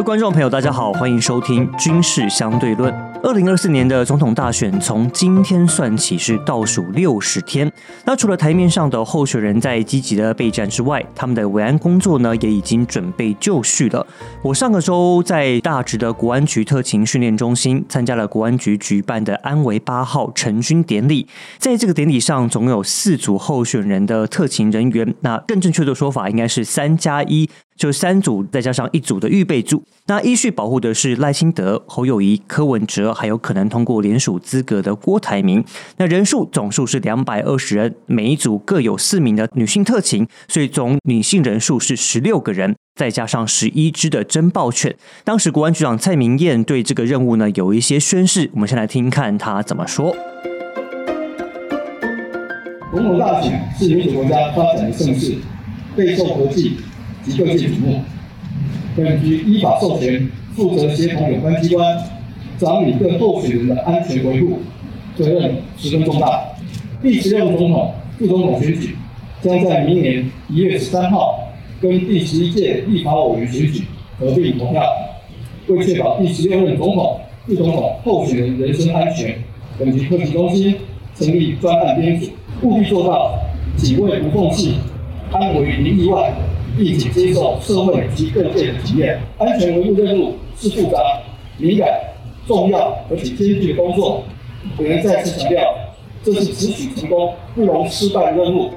各位观众朋友，大家好，欢迎收听《军事相对论》。二零二四年的总统大选从今天算起是倒数六十天。那除了台面上的候选人在积极的备战之外，他们的维安工作呢也已经准备就绪了。我上个周在大直的国安局特勤训练中心参加了国安局举办的安维八号成军典礼，在这个典礼上，总有四组候选人的特勤人员。那更正确的说法应该是三加一。就三组再加上一组的预备组，那依序保护的是赖清德、侯友谊、柯文哲，还有可能通过联署资格的郭台铭。那人数总数是两百二十人，每一组各有四名的女性特勤，所以总女性人数是十六个人，再加上十一只的侦报犬。当时国安局长蔡明燕对这个任务呢有一些宣誓，我们先来听看他怎么说。总统大选是民主国家发展的盛事，备受国际。及各界瞩目，本局依法授权负责协同有关机关，掌理各候选人的安全维护，责任十分重大。第十六任总统、副总统选举将在明年一月十三号跟第十一届立法委员选举合并投票。为确保第十六任总统、副总统候选人人身安全，本局科技中心成立专案编组，务必做到警卫不缝隙，安危零意外。并且接受社会及各界的体验，安全维护任务是复杂、敏感、重要而且艰巨的工作。我们再次强调，这是只许成功不容失败的任务。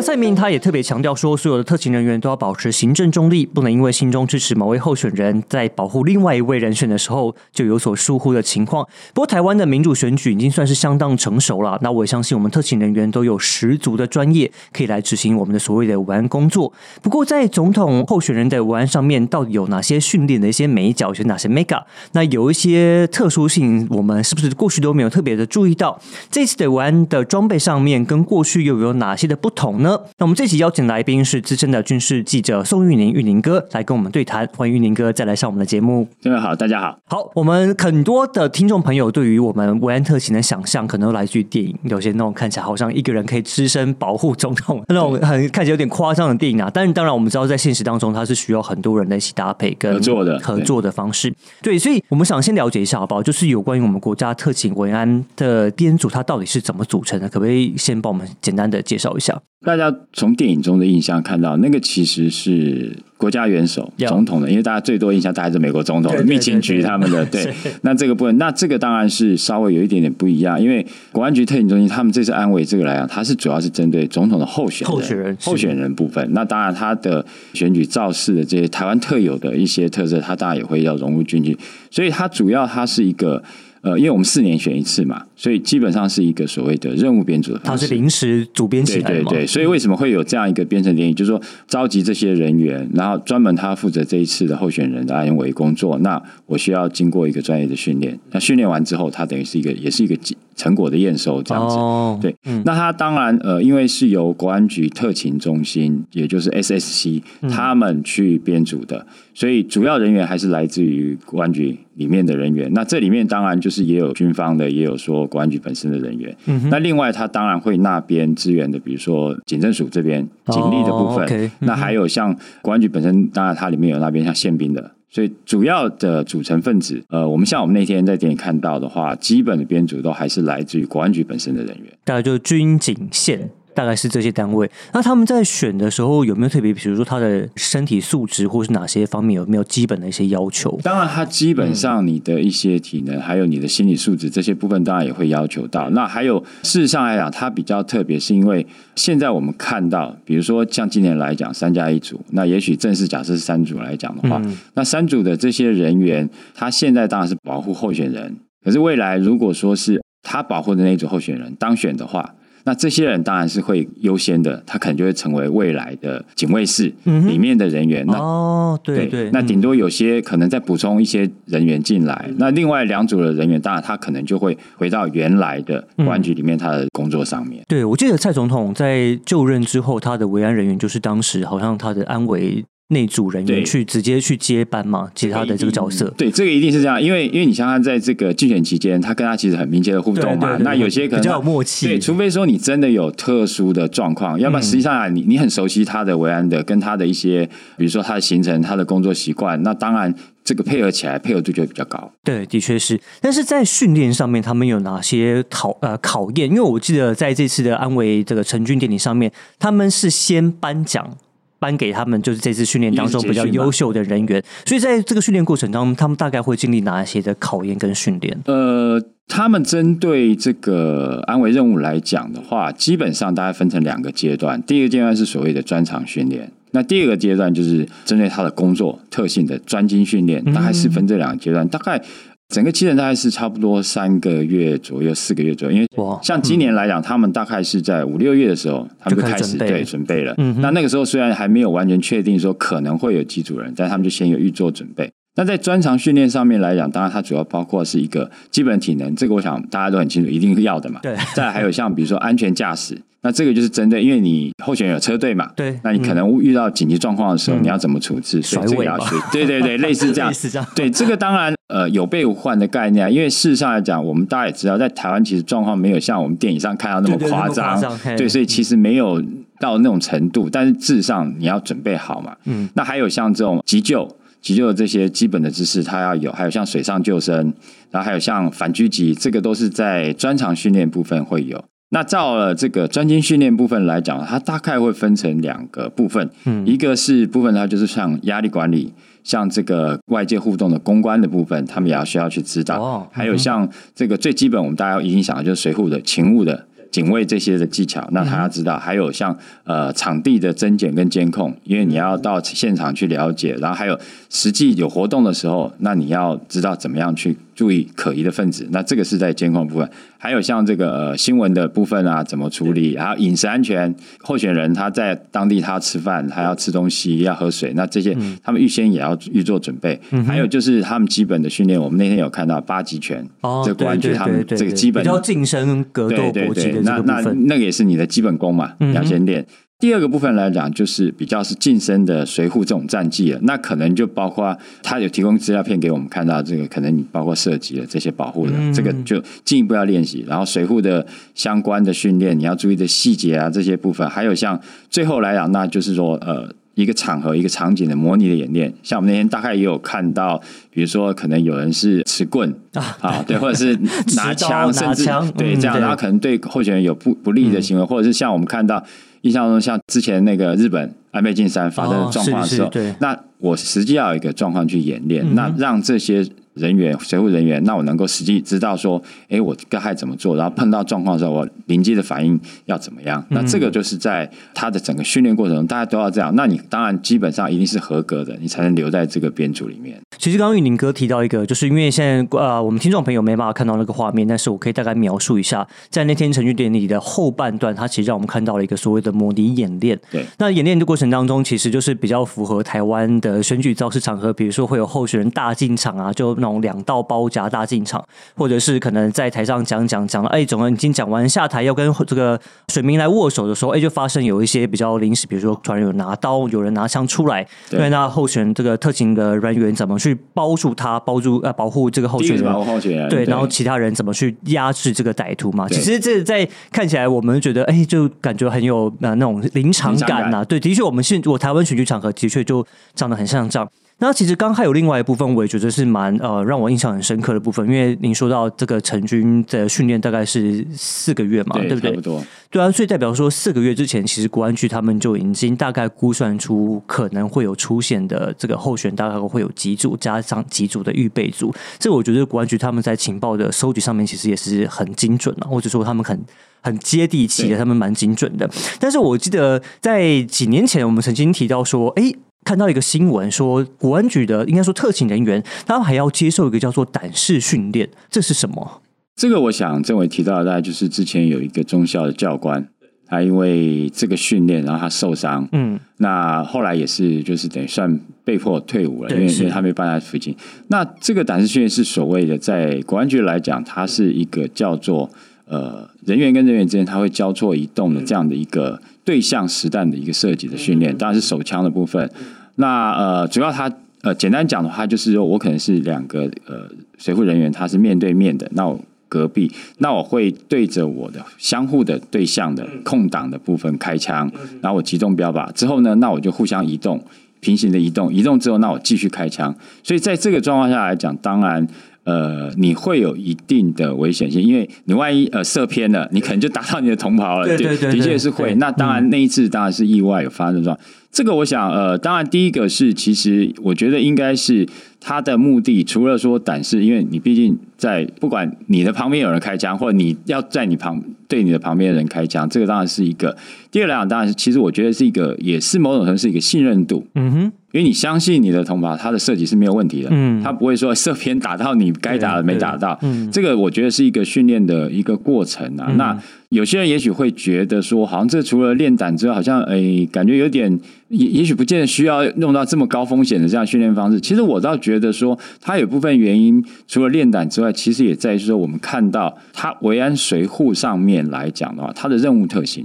蔡明他也特别强调说，所有的特勤人员都要保持行政中立，不能因为心中支持某位候选人，在保护另外一位人选的时候就有所疏忽的情况。不过，台湾的民主选举已经算是相当成熟了，那我也相信我们特勤人员都有十足的专业，可以来执行我们的所谓的文安工作。不过，在总统候选人的文安上面，到底有哪些训练的一些美角，有哪些 mega？那有一些特殊性，我们是不是过去都没有特别的注意到？这次的文安的装备上面，跟过去又有哪些的不同呢？那我们这期邀请来宾是资深的军事记者宋玉宁，玉宁哥来跟我们对谈。欢迎玉宁哥再来上我们的节目。各位好，大家好。好，我们很多的听众朋友对于我们维安特勤的想象，可能都来自于电影，有些那种看起来好像一个人可以只身保护总统那种很看起来有点夸张的电影啊。但是当然，我们知道在现实当中，它是需要很多人的一起搭配跟合作的合作的方式。对，所以我们想先了解一下好不好？就是有关于我们国家特勤维安的编组，它到底是怎么组成的？可不可以先帮我们简单的介绍一下？大家从电影中的印象看到，那个其实是国家元首总统的，因为大家最多印象大概是美国总统密情局他们的。对，那这个部分，那这个当然是稍微有一点点不一样，因为国安局特警中心他们这次安慰这个来讲，它是主要是针对总统的候选人、候选人、候选人部分。那当然，他的选举造势的这些台湾特有的一些特色，他当然也会要融入进去。所以，它主要它是一个。呃，因为我们四年选一次嘛，所以基本上是一个所谓的任务编组的方式。它是临时组编起来的对对对，所以为什么会有这样一个编程典礼？就是说召集这些人员，然后专门他负责这一次的候选人的安维工作。那我需要经过一个专业的训练。那训练完之后，他等于是一个，也是一个成果的验收这样子。哦对，那他当然呃，因为是由国安局特勤中心，也就是 SSC 他们去编组的，所以主要人员还是来自于国安局。里面的人员，那这里面当然就是也有军方的，也有说公安局本身的人员。那另外他当然会那边支援的，比如说警政署这边警力的部分。那还有像公安局本身，当然它里面有那边像宪兵的，所以主要的组成分子，呃，我们像我们那天在店里看到的话，基本的编组都还是来自于公安局本身的人员，大概就是军警宪。大概是这些单位，那他们在选的时候有没有特别，比如说他的身体素质，或是哪些方面有没有基本的一些要求？当然，他基本上你的一些体能，还有你的心理素质这些部分，当然也会要求到。那还有事实上来讲，它比较特别，是因为现在我们看到，比如说像今年来讲，三加一组，那也许正式假设是三组来讲的话，那三组的这些人员，他现在当然是保护候选人，可是未来如果说是他保护的那一组候选人当选的话。那这些人当然是会优先的，他可能就会成为未来的警卫室里面的人员。那哦，对对，那顶多有些可能再补充一些人员进来。那另外两组的人员，当然他可能就会回到原来的公安局里面他的工作上面。对，我记得蔡总统在就任之后，他的维安人员就是当时好像他的安维。内组人员去直接去接班嘛，接他的这个角色。对，这个一定是这样，因为因为你像他，在这个竞选期间，他跟他其实很密切的互动嘛。对对对那有些可能比较有默契对，除非说你真的有特殊的状况，要不然实际上啊，你你很熟悉他的维安的，跟他的一些，比如说他的行程、他的工作习惯，那当然这个配合起来，配合度就会比较高。对，的确是。但是在训练上面，他们有哪些考呃考验？因为我记得在这次的安维这个成军典礼上面，他们是先颁奖。颁给他们就是这次训练当中比较优秀的人员，所以在这个训练过程当中，他们大概会经历哪一些的考验跟训练？呃，他们针对这个安维任务来讲的话，基本上大概分成两个阶段。第一个阶段是所谓的专场训练，那第二个阶段就是针对他的工作特性的专精训练，大概是分这两个阶段。大概整个期程大概是差不多三个月左右、四个月左右，因为像今年来讲，他们大概是在五六月的时候，他们就就开开始对准备了。嗯那那个时候虽然还没有完全确定说可能会有机组人，但他们就先有预做准备。那在专长训练上面来讲，当然它主要包括是一个基本体能，这个我想大家都很清楚，一定是要的嘛。对 再来还有像比如说安全驾驶，那这个就是针对，因为你候选人有车队嘛，对那你可能遇到紧急状况的时候，嗯你要怎么处置？所以这个要学，对对对，类似这样类。似这样，对，这个当然呃有备无患的概念啊，因为事实上来讲，我们大家也知道，在台湾其实状况没有像我们电影上看到那么夸张，夸张嘿对，所以其实没有到那种程度，但是事实上你要准备好嘛。嗯，那还有像这种急救。急救的这些基本的知识，它要有；还有像水上救生，然后还有像反狙击，这个都是在专场训练部分会有。那照了这个专精训练部分来讲，它大概会分成两个部分，嗯一个是部分它就是像压力管理，像这个外界互动的公关的部分，他们也要需要去知道。哦还有像这个最基本，我们大家一定想的就是水护的勤务的。警卫这些的技巧，那他要知道，还有像呃场地的增减跟监控，因为你要到现场去了解，然后还有实际有活动的时候，那你要知道怎么样去注意可疑的分子，那这个是在监控部分。还有像这个呃新闻的部分啊，怎么处理，还有饮食安全，候选人他在当地他要吃饭，他要吃东西，要喝水，那这些他们预先也要预做准备。还有就是他们基本的训练，我们那天有看到八极拳，哦，这个国安局他们这个基本比较近身格斗对对对，搏击的这那那个也是你的基本功嘛，要先练。第二个部分来讲，就是比较是近身的随护这种战绩了，那可能就包括他有提供资料片给我们看到，这个可能你包括涉及了这些保护的，嗯这个就进一步要练习。然后随护的相关的训练，你要注意的细节啊这些部分，还有像最后来讲，那就是说呃。一个场合、一个场景的模拟的演练，像我们那天大概也有看到，比如说可能有人是持棍 啊，对，或者是拿枪，甚至对这样，嗯然后可能对候选人有不不利的行为，或者是像我们看到印象中像之前那个日本安倍晋三发生的状况的时候，哦是是对那我实际要有一个状况去演练，嗯那让这些人员、随护人员，那我能够实际知道说，哎，我该该怎么做，然后碰到状况的时候，我临机的反应要怎么样？那这个就是在他的整个训练过程中，大家都要这样。那你当然基本上一定是合格的，你才能留在这个编组里面。其实刚刚玉宁哥提到一个，就是因为现在呃，我们听众朋友没办法看到那个画面，但是我可以大概描述一下，在那天程序典礼的后半段，它其实让我们看到了一个所谓的模拟演练。对，那演练的过程当中，其实就是比较符合台湾的选举造势场合，比如说会有候选人大进场啊，就那种两道包夹大进场，或者是可能在台上讲讲讲了，哎，总已经讲完下台要跟这个选民来握手的时候，哎，就发生有一些比较临时，比如说突然有拿刀，有人拿枪出来，对对，那候选这个特勤的人员怎么去包住他，包住呃保护这个候选人保？护候选人，对，然后其他人怎么去压制这个歹徒嘛？其实这在看起来，我们觉得哎，就感觉很有呃那种临场感呐、感对，的确，我们现我台湾选举场合的确就长得很像这样。那其实刚刚还有另外一部分，我也觉得是蛮呃让我印象很深刻的部分，因为您说到这个成军的训练大概是四个月嘛，对不对对差不？多。对啊，所以代表说四个月之前，其实国安局他们就已经大概估算出可能会有出现的这个候选，大概会有几组，加上几组的预备组。这我觉得国安局他们在情报的收集上面其实也是很精准啊，或者说他们很。很接地气的，他们蛮精准的。但是我记得在几年前，我们曾经提到说，诶，看到一个新闻说，国安局的应该说特勤人员，他们还要接受一个叫做胆识训练，这是什么？这个我想政委提到的，大概就是之前有一个中校的教官，他因为这个训练，然后他受伤，嗯，那后来也是就是等于算被迫退伍了，因为因为他没办法服刑。那这个胆识训练是所谓的在国安局来讲，它是一个叫做呃人员跟人员之间它会交错移动的这样的一个对象实弹的一个射击的训练，当然是手枪的部分。那呃，主要它呃，简单讲的话，就是说我可能是两个呃随护人员，他是面对面的，那我隔壁，那我会对着我的相互的对象的空档的部分开枪，然后我集中标靶之后呢，那我就互相移动，平行的移动，移动之后，那我继续开枪。所以在这个状况下来讲，当然。呃，你会有一定的危险性，因为你万一呃射偏了，你可能就打到你的同袍了。对对对，的确是会。那当然那一次当然是意外有发生状。这个我想呃，当然第一个是，其实我觉得应该是他的目的，除了说胆识，因为你毕竟在不管你的旁边有人开枪，或者你要在你旁对你的旁边的人开枪，这个当然是一个。第二来讲，当然是其实我觉得是一个，也是某种程度是一个信任度。嗯哼。因为你相信你的同胞，他的设计是没有问题的，嗯，他不会说射偏打到你该打的没打到，嗯，这个我觉得是一个训练的一个过程啊。那有些人也许会觉得说，好像这除了练胆之外，好像诶，感觉有点也也许不见得需要用到这么高风险的这样训练方式。其实我倒觉得说，它有部分原因除了练胆之外，其实也在于说，我们看到它维安随护上面来讲的话，它的任务特性。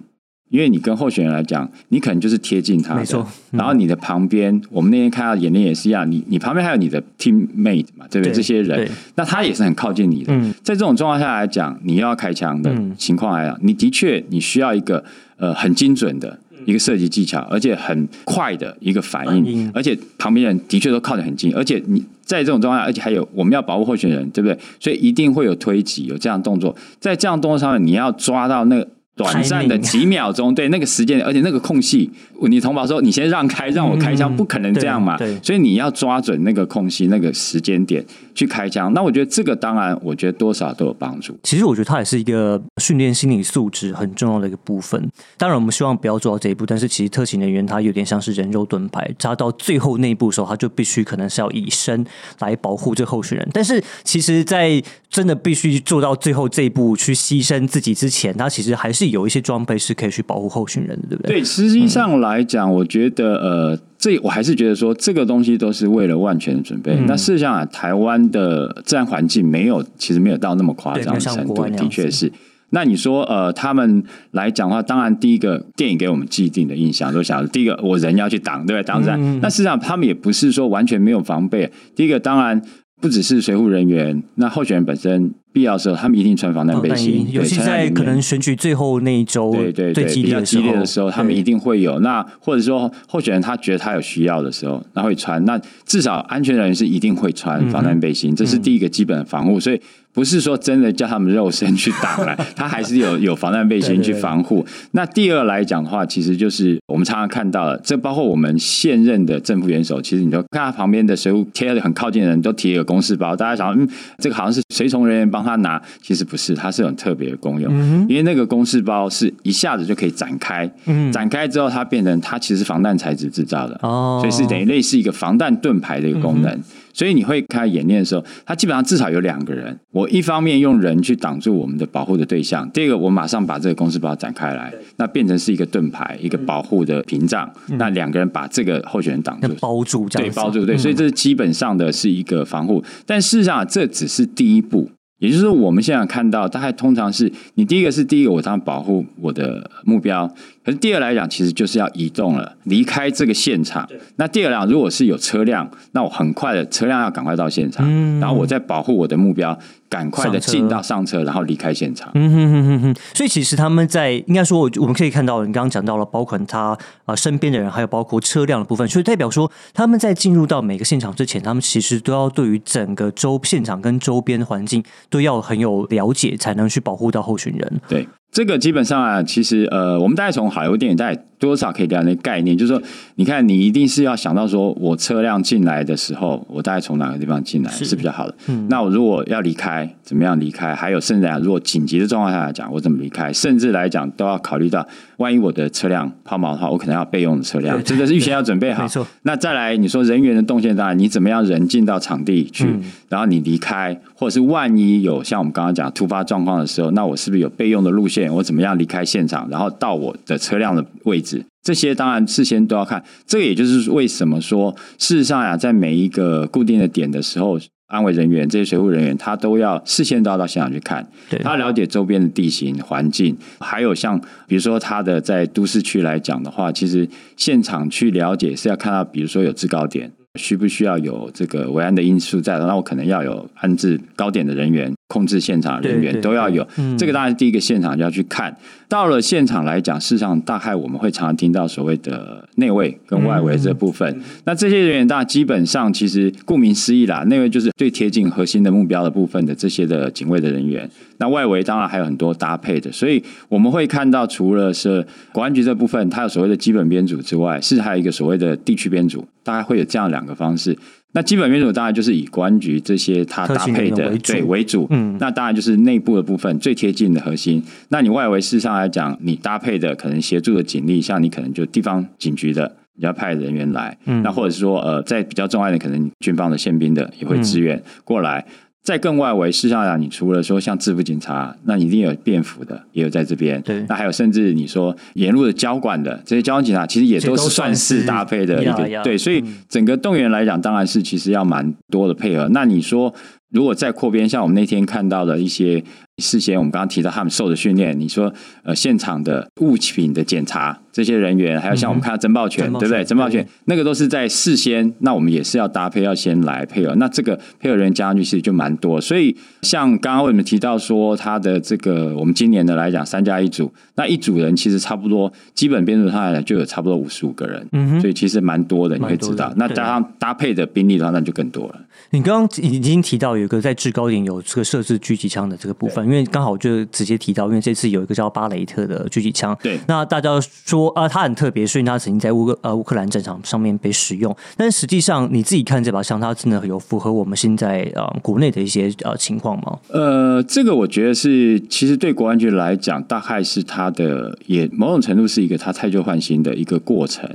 因为你跟候选人来讲，你可能就是贴近他，没错。然后你的旁边，我们那天看到演练也是一样，你你旁边还有你的 teammate 嘛，对不对？这些人，那他也是很靠近你的。在这种状况下来讲，你要开枪的情况来讲，你的确你需要一个呃很精准的一个射击技巧，而且很快的一个反应，而且旁边人的确都靠得很近，而且你在这种状况下，而且还有我们要保护候选人，对不对？所以一定会有推挤，有这样动作，在这样动作上面，你要抓到那个。短暂的几秒钟，对那个时间，而且那个空隙，你同胞说你先让开，让我开枪，不可能这样嘛？所以你要抓准那个空隙，那个时间点去开枪。那我觉得这个当然，我觉得多少都有帮助。其实我觉得它也是一个训练心理素质很重要的一个部分。当然，我们希望不要做到这一步，但是其实特勤人员他有点像是人肉盾牌，扎到最后那一步的时候，他就必须可能是要以身来保护这候选人。但是其实，在真的必须做到最后这一步去牺牲自己之前，他其实还是。有一些装备是可以去保护候选人的，对不对？对，实际上来讲，我觉得呃，这我还是觉得说，这个东西都是为了万全的准备。那事实上啊，台湾的自然环境没有，其实没有到那么夸张的程度，的确是。那你说呃，他们来讲的话，当然第一个电影给我们既定的印象都想，第一个我人要去挡，对不对？挡战。那事实上他们也不是说完全没有防备。第一个当然不只是随护人员，那候选人本身。必要时候，他们一定穿防弹背心。尤其在可能选举最后那一周，对对对，比较激烈的时候，他们一定会有。那或者说，候选人他觉得他有需要的时候，他会穿。那至少安全人员是一定会穿防弹背心，这是第一个基本的防护。所以不是说真的叫他们肉身去挡了，他还是有有防弹背心去防护。那第二来讲的话，其实就是我们常常看到的，这包括我们现任的政府元首，其实你都看他旁边的随物贴的很靠近的人都提一个公事包，大家想，嗯，这个好像是随从人员帮。他拿其实不是，它是有特别的功用，因为那个公式包是一下子就可以展开，展开之后它变成它其实防弹材质制造的，哦所以是等于类似一个防弹盾牌的一个功能。所以你会开演练的时候，它基本上至少有两个人。我一方面用人去挡住我们的保护的对象，第二个我马上把这个公司包展开来，那变成是一个盾牌，一个保护的屏障。那两个人把这个候选人挡住，包住，对，包住，对。所以这是基本上的是一个防护，但事实上这只是第一步。也就是说，我们现在看到，大概通常是你第一个是第一个，我当然保护我的目标。可是第二来讲，其实就是要移动了，离开这个现场。那第二辆如果是有车辆，那我很快的车辆要赶快到现场，然后我再保护我的目标，赶快的进到上车，然后离开现场。嗯哼哼哼哼。所以其实他们在应该说，我我们可以看到，你刚刚讲到了，包括他啊身边的人，还有包括车辆的部分，所以代表说他们在进入到每个现场之前，他们其实都要对于整个周现场跟周边环境都要很有了解，才能去保护到候选人。对。这个基本上啊，其实呃，我们大概从好莱坞电影大概多少可以了解概念，就是说，你看，你一定是要想到说，我车辆进来的时候，我大概从哪个地方进来是比较好的。那我如果要离开，怎么样离开？还有甚至啊，如果紧急的状况下来讲，我怎么离开？甚至来讲，都要考虑到，万一我的车辆抛锚的话，我可能要备用的车辆，真的是预先要准备好。没错。那再来，你说人员的动线，当然你怎么样人进到场地去，然后你离开，或者是万一有像我们刚刚讲突发状况的时候，那我是不是有备用的路线？我怎么样离开现场，然后到我的车辆的位置？这些当然事先都要看。这个也就是为什么说，事实上呀，在每一个固定的点的时候，安慰人员、这些水护人员，他都要事先都要到现场去看，他了解周边的地形环境，还有像比如说他的在都市区来讲的话，其实现场去了解是要看到，比如说有制高点。需不需要有这个维安的因素在？那我可能要有安置高点的人员，控制现场人员都要有。嗯这个当然第一个现场就要去看。到了现场来讲，事实上大概我们会常常听到所谓的内卫跟外围这部分。那这些人员当然基本上其实顾名思义啦，内卫就是最贴近核心的目标的部分的这些的警卫的人员。那外围当然还有很多搭配的，所以我们会看到，除了是国安局这部分，它有所谓的基本编组之外，是还有一个所谓的地区编组，大概会有这样两个方式。那基本面组当然就是以公安局这些它搭配的对为主，嗯那当然就是内部的部分最贴近的核心。那你外围事实上来讲，你搭配的可能协助的警力，像你可能就地方警局的。你要派人员来，嗯那或者是说，呃，在比较重要的，可能军方的宪兵的也会支援过来。在更外围，事实上，你除了说像制服警察，那你一定有便服的，也有在这边。对那还有甚至你说沿路的交管的这些交通警察，其实也都是算是搭配的一个对，所以嗯整个动员来讲，当然是其实要蛮多的配合。那你说，如果再扩编，像我们那天看到的一些事先，我们刚刚提到他们受的训练，你说呃现场的物品的检查，这些人员，还有像我们看到侦报权，对不对？侦报权那个都是在事先，那我们也是要搭配，要先来配合。那这个配合人员加上去，其实就蛮多。所以像刚刚我们提到说，他的这个我们今年的来讲，三加一组，那一组人其实差不多基本编组上来讲就有差不多五十五个人，嗯哼所以其实蛮多的，你会知道那加上搭配的兵力的话，那就更多了。你刚刚已经提到有一个在制高点有这个设置狙击枪的这个部分，因为刚好就直接提到，因为这次有一个叫巴雷特的狙击枪，对那大家说啊，它很特别，所以它曾经在乌克呃乌克兰战场上面被使用，但实际上你自己看这把枪，它真的有符合我们现在呃国内的一些呃情况吗？呃，这个我觉得是，其实对国安局来讲，大概是它的也某种程度是一个它太旧换新的一个过程。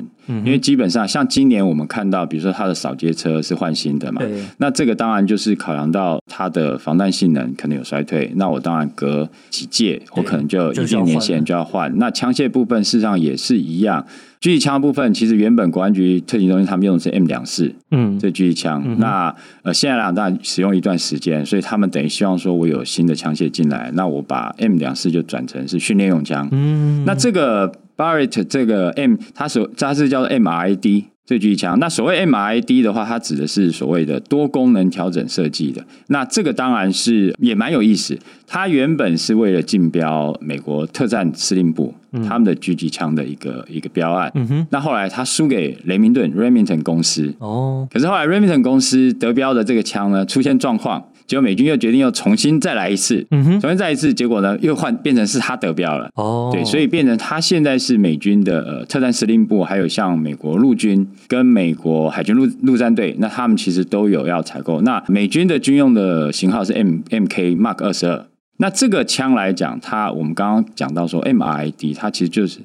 因为基本上像今年我们看到，比如说它的扫街车是换新的嘛，那这个当然就是考量到它的防弹性能可能有衰退，那我当然隔几届我可能就一定年限就要换。那枪械部分事实上也是一样，狙击枪部分其实原本国安局特勤中心他们用的是 M 两四，嗯，这狙击枪。那呃，现在来讲当然使用一段时间，所以他们等于希望说我有新的枪械进来，那我把 M 两四就转成是训练用枪。嗯，那这个 Barrett 这个 M，它所它是叫做 MRID 这狙击枪。那所谓 MRID 的话，它指的是所谓的多功能调整设计的。那这个当然是也蛮有意思。它原本是为了竞标美国特战司令部他们的狙击枪的一个一个标案。嗯哼，那后来他输给雷明顿 Remington 公司。哦，可是后来 Remington 公司得标的这个枪呢出现状况，结果美军又决定又重新再来一次，嗯哼，重新再来一次，结果呢又换变成是他得标了。哦，对，所以变成他现在是美军的呃特战司令部，还有像美国陆军跟美国海军陆陆战队，那他们其实都有要采购。那美军的军用的型号是 M M K Mark 二十二。那这个枪来讲，它我们刚刚讲到说 M R I D，它其实就是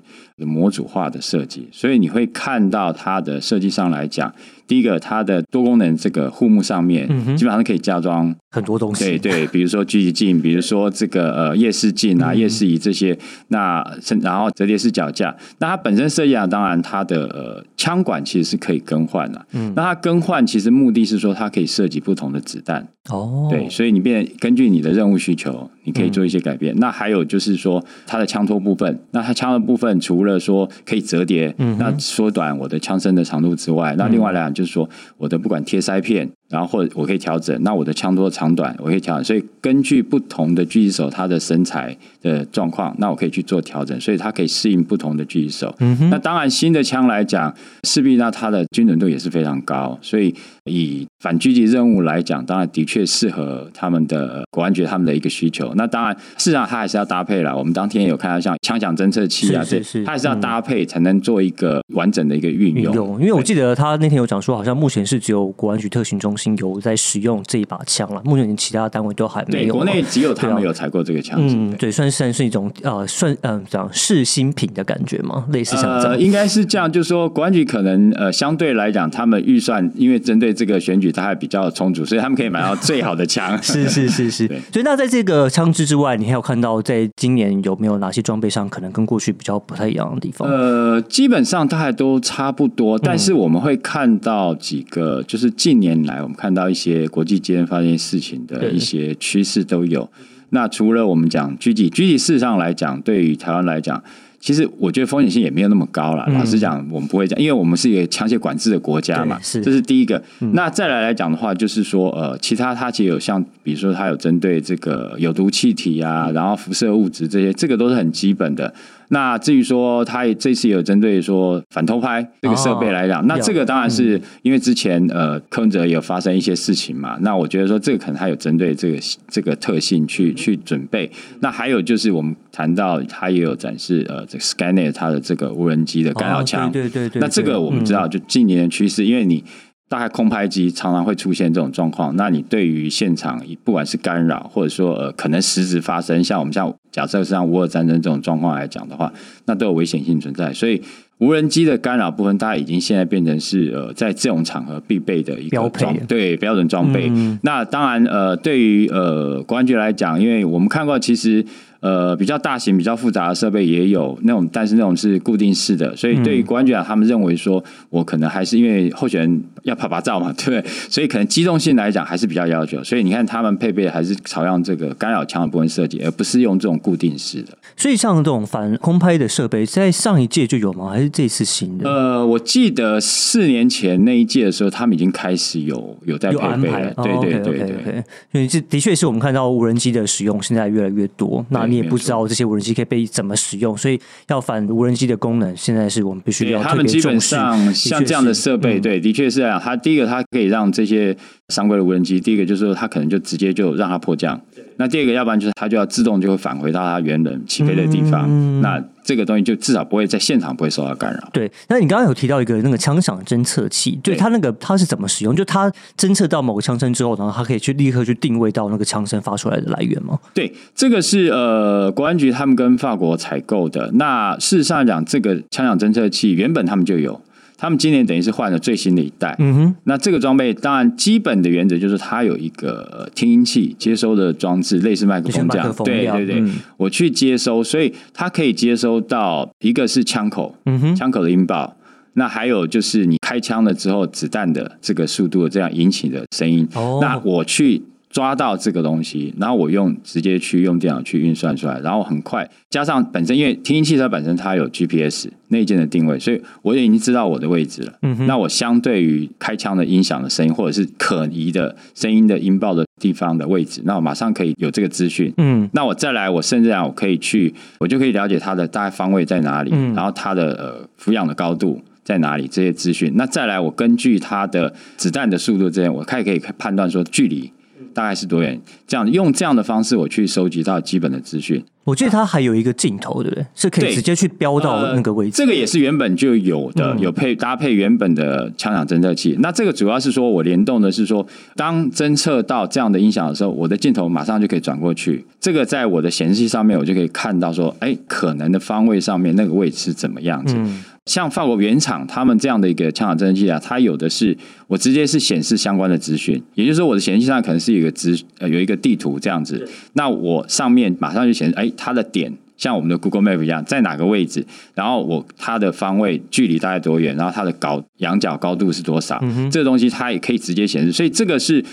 模组化的设计，所以你会看到它的设计上来讲，第一个它的多功能这个护目上面，基本上是可以加装很多东西，对对，比如说狙击镜，比如说这个呃夜视镜啊、夜视仪这些，那甚然后折叠式脚架，那它本身设计啊，当然它的呃枪管其实是可以更换的、嗯。那它更换其实目的是说它可以设计不同的子弹，哦，对，所以你变根据你的任务需求，你可以做一些改变。那还有就是说它的枪托部分，那它枪的部分除了说可以折叠，嗯那缩短我的枪身的长度之外，那另外来讲就是说我的不管贴塞片。然后或者我可以调整，那我的枪托长短我可以调整，所以根据不同的狙击手他的身材的状况，那我可以去做调整，所以它可以适应不同的狙击手。那当然新的枪来讲，势必那它的精准度也是非常高，所以以反狙击任务来讲，当然的确适合他们的国安局他们的一个需求。那当然，事实上它还是要搭配了。我们当天有看到像枪响侦测器啊，这还是要搭配才能做一个完整的一个运用。运用，因为我记得他那天有讲说，好像目前是只有国安局特训中心有在使用这一把枪了，目前其他单位都还没对，有。国内只有他对啊们有采购这个枪支。嗯，对对，算算是一种呃，算嗯，这样试新品的感觉嘛？类似像这呃，样。应该是这样，就是说，国安局可能呃，相对来讲，他们预算因为针对这个选举，它还比较充足，所以他们可以买到最好的枪。是是是是，所以那在这个枪支之外，你还有看到在今年有没有哪些装备上可能跟过去比较不太一样的地方？呃，基本上大概都差不多，但是我们会看到几个，就是近年来我们看到一些国际间发生事情的一些趋势都有。那除了我们讲狙击，狙击事实上来讲，对于台湾来讲。其实我觉得风险性也没有那么高了。老实讲，我们不会讲，因为我们是一个枪械管制的国家嘛，这是第一个。那再来来讲的话，就是说，呃，其他它其实有像，比如说它有针对这个有毒气体啊，然后辐射物质这些，这个都是很基本的。那至于说，他这次有针对说反偷拍这个设备来讲，那这个当然是因为之前呃柯文哲有发生一些事情嘛。那我觉得说这个可能他有针对这个这个特性去去准备。那还有就是我们谈到他也有展示呃这个 Skynet 它的这个无人机的干扰枪，对对对。那这个我们知道就近年的趋势，因为你。大概空拍机常常会出现这种状况，那你对于现场不管是干扰，或者说呃可能实质发生，像我们像假设像乌俄战争这种状况来讲的话，那都有危险性存在。所以无人机的干扰部分，大家已经现在变成是呃在这种场合必备的一个装对标准装备。那当然呃对于呃公安局来讲，因为我们看过其实。呃，比较大型、比较复杂的设备也有那种，但是那种是固定式的，所以对于国安局长，他们认为说，我可能还是因为候选人要拍拍照嘛，对不对？所以可能机动性来讲还是比较要求，所以你看他们配备还是朝向这个干扰枪的部分设计，而不是用这种固定式的。所以像这种反空拍的设备，在上一届就有吗？还是这次新的？呃，我记得四年前那一届的时候，他们已经开始有有在配备了。对对对对，因为这的确是我们看到无人机的使用现在越来越多。那你。也不知道这些无人机可以被怎么使用，所以要反无人机的功能，现在是我们必须要他们基本上像这样的设备，对，的确是这样。它第一个，它可以让这些常规的无人机，第一个就是说，它可能就直接就让它迫降。那第二个，要不然就是它就要自动就会返回到它原本起飞的地方。那这个东西就至少不会在现场不会受到干扰。对，那你刚刚有提到一个那个枪响侦测器，对它那个它是怎么使用？就它侦测到某个枪声之后，然后它可以去立刻去定位到那个枪声发出来的来源吗？对，这个是呃，国安局他们跟法国采购的。那事实上讲，这个枪响侦测器原本他们就有。他们今年等于是换了最新的一代，嗯哼。那这个装备当然基本的原则就是它有一个听音器接收的装置，类似麦克风这样。对对对，我去接收，所以它可以接收到一个是枪口，嗯哼，枪口的音爆。那还有就是你开枪了之后子弹的这个速度这样引起的声音。哦。那我去。抓到这个东西，然后我用直接去用电脑去运算出来，然后很快加上本身因为听音器车本身它有 GPS 内建的定位，所以我也已经知道我的位置了。嗯那我相对于开枪的音响的声音或者是可疑的声音的音爆的地方的位置，那我马上可以有这个资讯。嗯。那我再来，我甚至啊，我可以去，我就可以了解它的大概方位在哪里，然后它的呃俯仰的高度在哪里这些资讯。那再来，我根据它的子弹的速度这样，我开始可以判断说距离。大概是多远？这样用这样的方式，我去收集到基本的资讯。我记得它还有一个镜头，对不对？是可以直接去标到那个位置。这个也是原本就有的，有配搭配原本的枪响侦测器。那这个主要是说我联动的是说，当侦测到这样的音响的时候，我的镜头马上就可以转过去。这个在我的显示器上面，我就可以看到说，哎，可能的方位上面那个位置是怎么样子。像法国原厂他们这样的一个枪响侦测器啊，它有的是我直接是显示相关的资讯，也就是说我的显示器上可能是一个资呃有一个地图这样子，那我上面马上就显示，哎，它的点像我们的 Google Map 一样在哪个位置，然后我它的方位距离大概多远，然后它的高仰角高度是多少，这个东西它也可以直接显示，所以这个是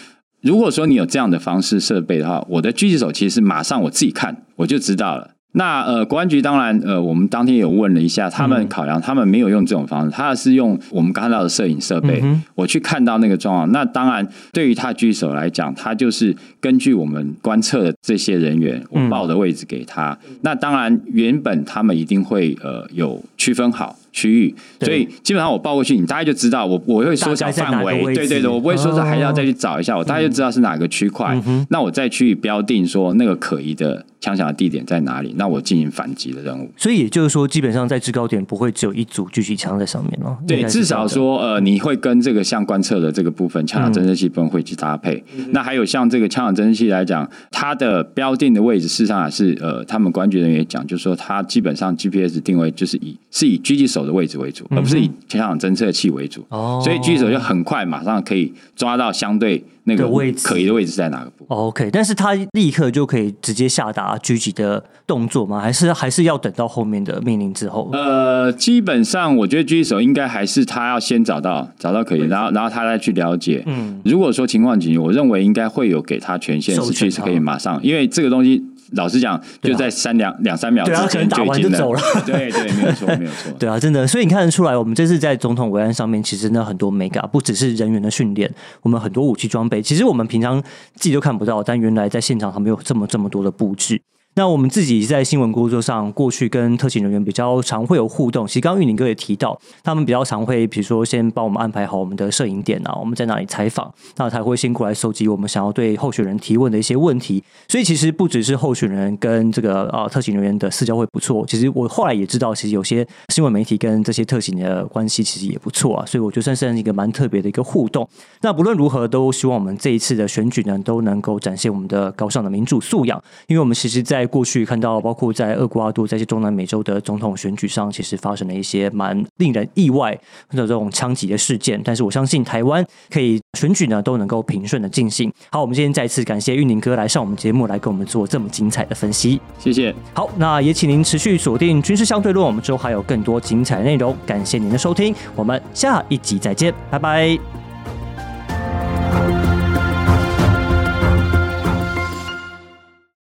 如果说你有这样的方式设备的话，我的狙击手其实是马上我自己看我就知道了。那呃，公安局当然呃，我们当天有问了一下，他们考量，他们没有用这种方式，他是用我们刚看到的摄影设备，我去看到那个状况。那当然，对于他狙手来讲，他就是根据我们观测的这些人员，我报的位置给他。那当然，原本他们一定会呃有区分好。区域，所以基本上我报过去，你大概就知道我我会缩小范围，对对对，我不会说是还要再去找一下，我大概就知道是哪个区块，那我再去标定说那个可疑的枪响的地点在哪里，那我进行反击的任务。所以也就是说，基本上在制高点不会只有一组狙击枪在上面哦。对，至少说呃，你会跟这个像观测的这个部分枪响侦测器部分会去搭配。那还有像这个枪响侦测器来讲，它的标定的位置事实上是呃，他们管局人员讲，就是说它基本上 GPS 定位就是以是以狙击手。手的位置为主，而不是以前场侦测器为主。哦所以狙击手就很快马上可以抓到相对那个位置可疑的位置在哪个部。OK，但是他立刻就可以直接下达狙击的动作吗？还是还是要等到后面的命令之后？呃，基本上我觉得狙击手应该还是他要先找到找到可疑，然后然后他再去了解。嗯，如果说情况紧急，我认为应该会有给他权限，是去是可以马上，因为这个东西老实讲，就在三两两三秒之对啊可能打就已经能完就走了 对对，没有错，没有错。对啊，真的，所以你看得出来，我们这次在总统围安上面，其实呢很多 mega 不只是人员的训练，我们很多武器装备，其实我们平常自己都看不到，但原来在现场他们有这么这么多的布置。那我们自己在新闻工作上，过去跟特勤人员比较常会有互动。其实刚刚玉宁哥也提到，他们比较常会，比如说先帮我们安排好我们的摄影点啊，我们在哪里采访，那他会先过来收集我们想要对候选人提问的一些问题。所以其实不只是候选人跟这个啊、特勤人员的私交会不错，其实我后来也知道，其实有些新闻媒体跟这些特勤的关系其实也不错啊。所以我觉得算是一个蛮特别的一个互动。那不论如何，都希望我们这一次的选举呢，都能够展现我们的高尚的民主素养。因为我们其实在过去看到，包括在厄瓜多在一些中南美洲的总统选举上，其实发生了一些蛮令人意外的这种枪击的事件。但是我相信台湾可以选举呢都能够平顺的进行。好，我们今天再次感谢玉宁哥来上我们节目，来跟我们做这么精彩的分析。谢谢。好，那也请您持续锁定军事相对论，我们之后还有更多精彩内容。感谢您的收听，我们下一集再见，拜拜。